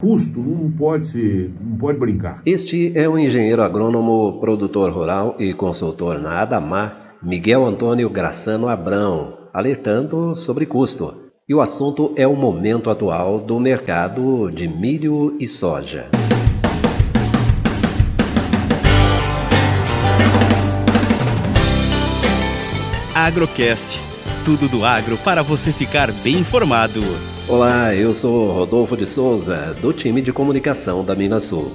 Custo não pode ser, não pode brincar. Este é o engenheiro agrônomo, produtor rural e consultor na Adamar, Miguel Antônio Graçano Abrão, alertando sobre custo. E o assunto é o momento atual do mercado de milho e soja. Agrocast. Tudo do agro para você ficar bem informado. Olá, eu sou Rodolfo de Souza, do time de comunicação da Minasul.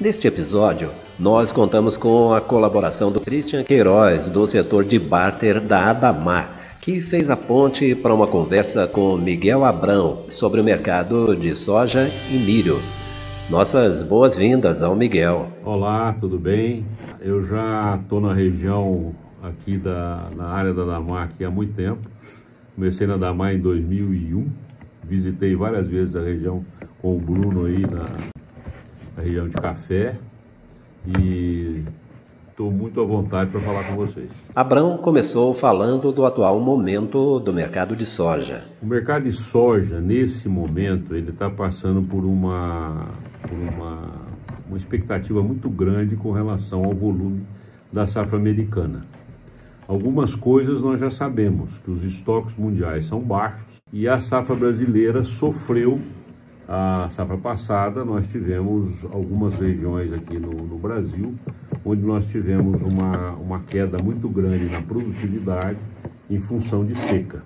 Neste episódio, nós contamos com a colaboração do Christian Queiroz, do setor de barter da Adamar, que fez a ponte para uma conversa com Miguel Abrão sobre o mercado de soja e milho. Nossas boas-vindas ao Miguel. Olá, tudo bem? Eu já estou na região aqui da, na área da Damar há muito tempo. Comecei na Damar em 2001, visitei várias vezes a região com o Bruno aí na, na região de café e estou muito à vontade para falar com vocês. Abrão começou falando do atual momento do mercado de soja. O mercado de soja, nesse momento, ele está passando por uma, por uma, uma expectativa muito grande com relação ao volume da safra americana. Algumas coisas nós já sabemos, que os estoques mundiais são baixos e a safra brasileira sofreu. A safra passada nós tivemos algumas regiões aqui no, no Brasil onde nós tivemos uma, uma queda muito grande na produtividade em função de seca.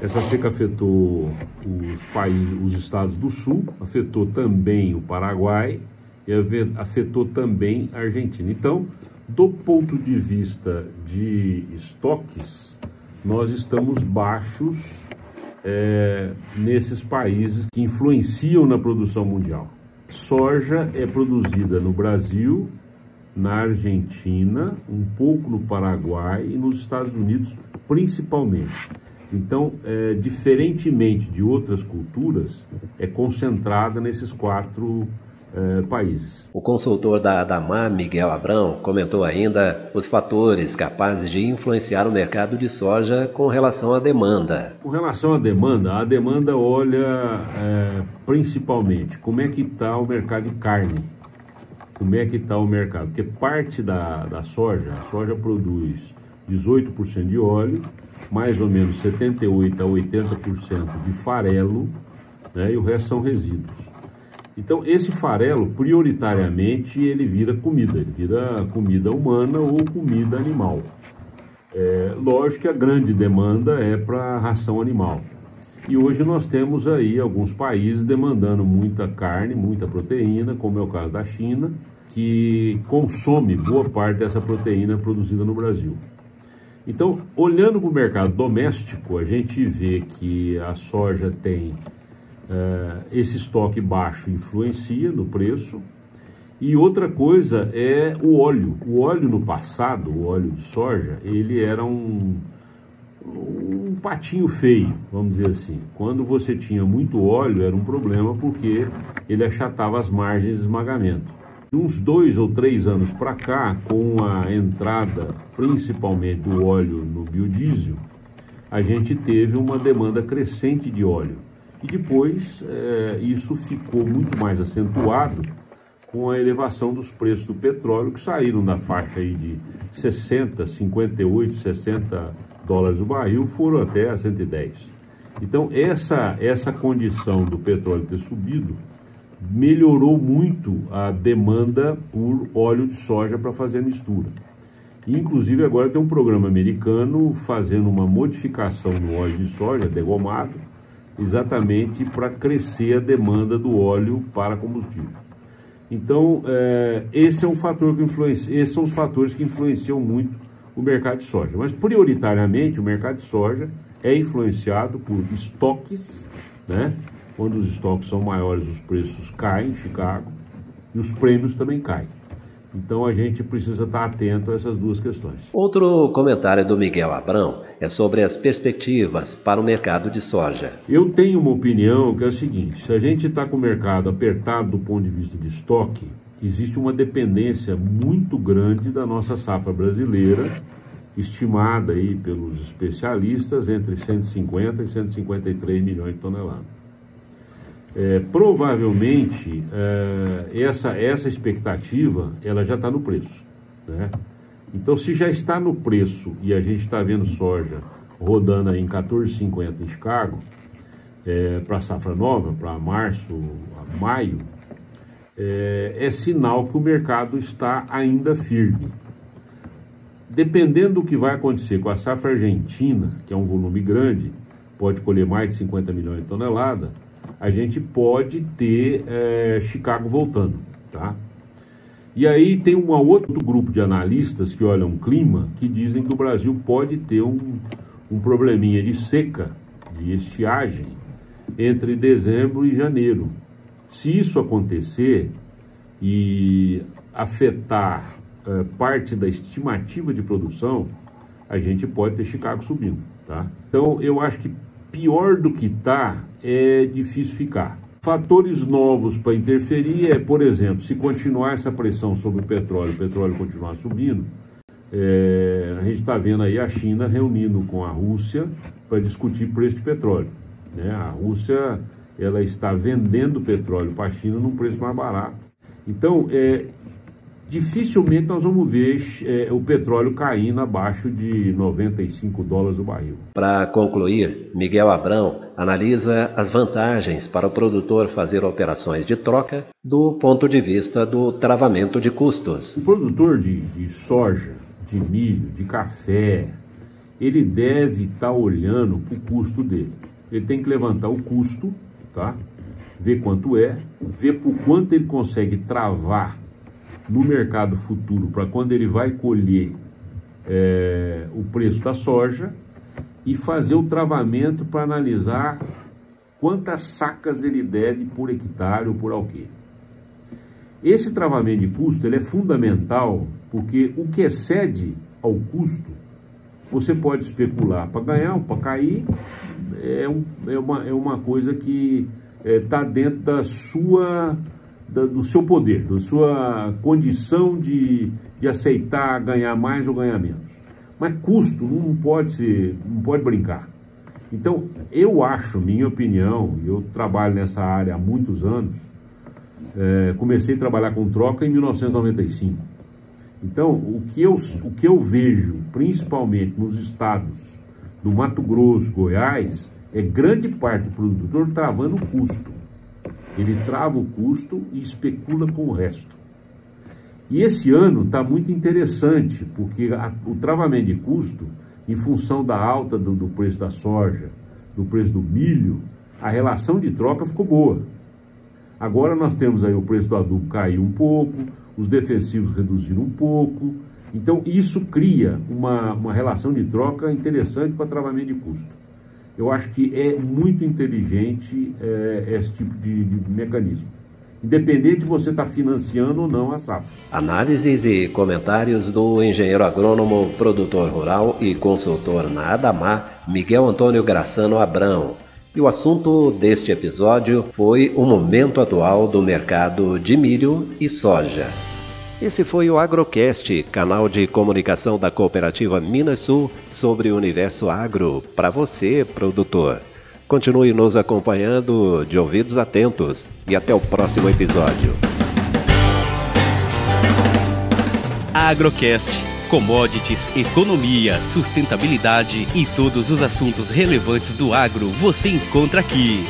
Essa seca afetou os países, os estados do sul, afetou também o Paraguai e afetou também a Argentina. Então, do ponto de vista de estoques, nós estamos baixos é, nesses países que influenciam na produção mundial. Soja é produzida no Brasil, na Argentina, um pouco no Paraguai e nos Estados Unidos, principalmente. Então, é, diferentemente de outras culturas, é concentrada nesses quatro eh, países. O consultor da Adamar, Miguel Abrão, comentou ainda os fatores capazes de influenciar o mercado de soja com relação à demanda. Com relação à demanda, a demanda olha é, principalmente como é que está o mercado de carne. Como é que está o mercado? Porque parte da, da soja, a soja produz 18% de óleo, mais ou menos 78% a 80% de farelo, né, e o resto são resíduos. Então, esse farelo, prioritariamente, ele vira comida, ele vira comida humana ou comida animal. É, lógico que a grande demanda é para ração animal. E hoje nós temos aí alguns países demandando muita carne, muita proteína, como é o caso da China, que consome boa parte dessa proteína produzida no Brasil. Então, olhando para o mercado doméstico, a gente vê que a soja tem esse estoque baixo influencia no preço. E outra coisa é o óleo. O óleo no passado, o óleo de soja, ele era um, um patinho feio, vamos dizer assim. Quando você tinha muito óleo, era um problema porque ele achatava as margens de esmagamento. De uns dois ou três anos para cá, com a entrada principalmente do óleo no biodiesel, a gente teve uma demanda crescente de óleo. E depois é, isso ficou muito mais acentuado com a elevação dos preços do petróleo, que saíram da faixa aí de 60, 58, 60 dólares o barril, foram até a 110. Então, essa, essa condição do petróleo ter subido melhorou muito a demanda por óleo de soja para fazer a mistura. Inclusive, agora tem um programa americano fazendo uma modificação no óleo de soja degomado, exatamente para crescer a demanda do óleo para combustível. Então, é, esse é um fator que influencia, esses são os fatores que influenciam muito o mercado de soja. Mas, prioritariamente, o mercado de soja é influenciado por estoques, né? Quando os estoques são maiores, os preços caem em Chicago e os prêmios também caem. Então a gente precisa estar atento a essas duas questões. Outro comentário do Miguel Abrão é sobre as perspectivas para o mercado de soja. Eu tenho uma opinião que é a seguinte: se a gente está com o mercado apertado do ponto de vista de estoque, existe uma dependência muito grande da nossa safra brasileira, estimada aí pelos especialistas entre 150 e 153 milhões de toneladas. É, provavelmente é, essa, essa expectativa ela já está no preço. Né? Então, se já está no preço e a gente está vendo soja rodando aí em 14,50 em Chicago, é, para safra nova, para março, maio, é, é sinal que o mercado está ainda firme. Dependendo do que vai acontecer com a safra argentina, que é um volume grande, pode colher mais de 50 milhões de toneladas, a gente pode ter é, Chicago voltando, tá? E aí tem um outro grupo de analistas que olham o clima que dizem que o Brasil pode ter um, um probleminha de seca, de estiagem, entre dezembro e janeiro. Se isso acontecer e afetar é, parte da estimativa de produção, a gente pode ter Chicago subindo, tá? Então eu acho que pior do que está é difícil ficar. Fatores novos para interferir é, por exemplo, se continuar essa pressão sobre o petróleo, o petróleo continuar subindo, é, a gente está vendo aí a China reunindo com a Rússia para discutir preço de petróleo. Né? A Rússia ela está vendendo petróleo para a China num preço mais barato. Então, é, dificilmente nós vamos ver é, o petróleo caindo abaixo de 95 dólares o barril. Para concluir, Miguel Abrão analisa as vantagens para o produtor fazer operações de troca do ponto de vista do travamento de custos. O produtor de, de soja, de milho, de café, ele deve estar tá olhando para o custo dele. Ele tem que levantar o custo, tá? ver quanto é, ver por quanto ele consegue travar no mercado futuro para quando ele vai colher é, o preço da soja e fazer o travamento para analisar quantas sacas ele deve por hectare ou por alqueire. Esse travamento de custo ele é fundamental porque o que excede ao custo você pode especular para ganhar ou para cair, é, um, é, uma, é uma coisa que está é, dentro da sua do seu poder, da sua condição de, de aceitar ganhar mais ou ganhar menos. Mas custo não pode ser, não pode brincar. Então, eu acho, minha opinião, eu trabalho nessa área há muitos anos, é, comecei a trabalhar com troca em 1995. Então, o que, eu, o que eu vejo, principalmente nos estados do Mato Grosso, Goiás, é grande parte do produtor travando o custo. Ele trava o custo e especula com o resto. E esse ano está muito interessante, porque a, o travamento de custo, em função da alta do, do preço da soja, do preço do milho, a relação de troca ficou boa. Agora nós temos aí o preço do adubo caiu um pouco, os defensivos reduziram um pouco. Então isso cria uma, uma relação de troca interessante para travamento de custo. Eu acho que é muito inteligente é, esse tipo de, de mecanismo. Independente de você estar tá financiando ou não a safra. Análises e comentários do engenheiro agrônomo, produtor rural e consultor na Adamar, Miguel Antônio Graçano Abrão. E o assunto deste episódio foi o momento atual do mercado de milho e soja. Esse foi o Agrocast, canal de comunicação da cooperativa Minas Sul sobre o universo agro, para você, produtor. Continue nos acompanhando de ouvidos atentos e até o próximo episódio. Agrocast. Commodities, economia, sustentabilidade e todos os assuntos relevantes do agro você encontra aqui.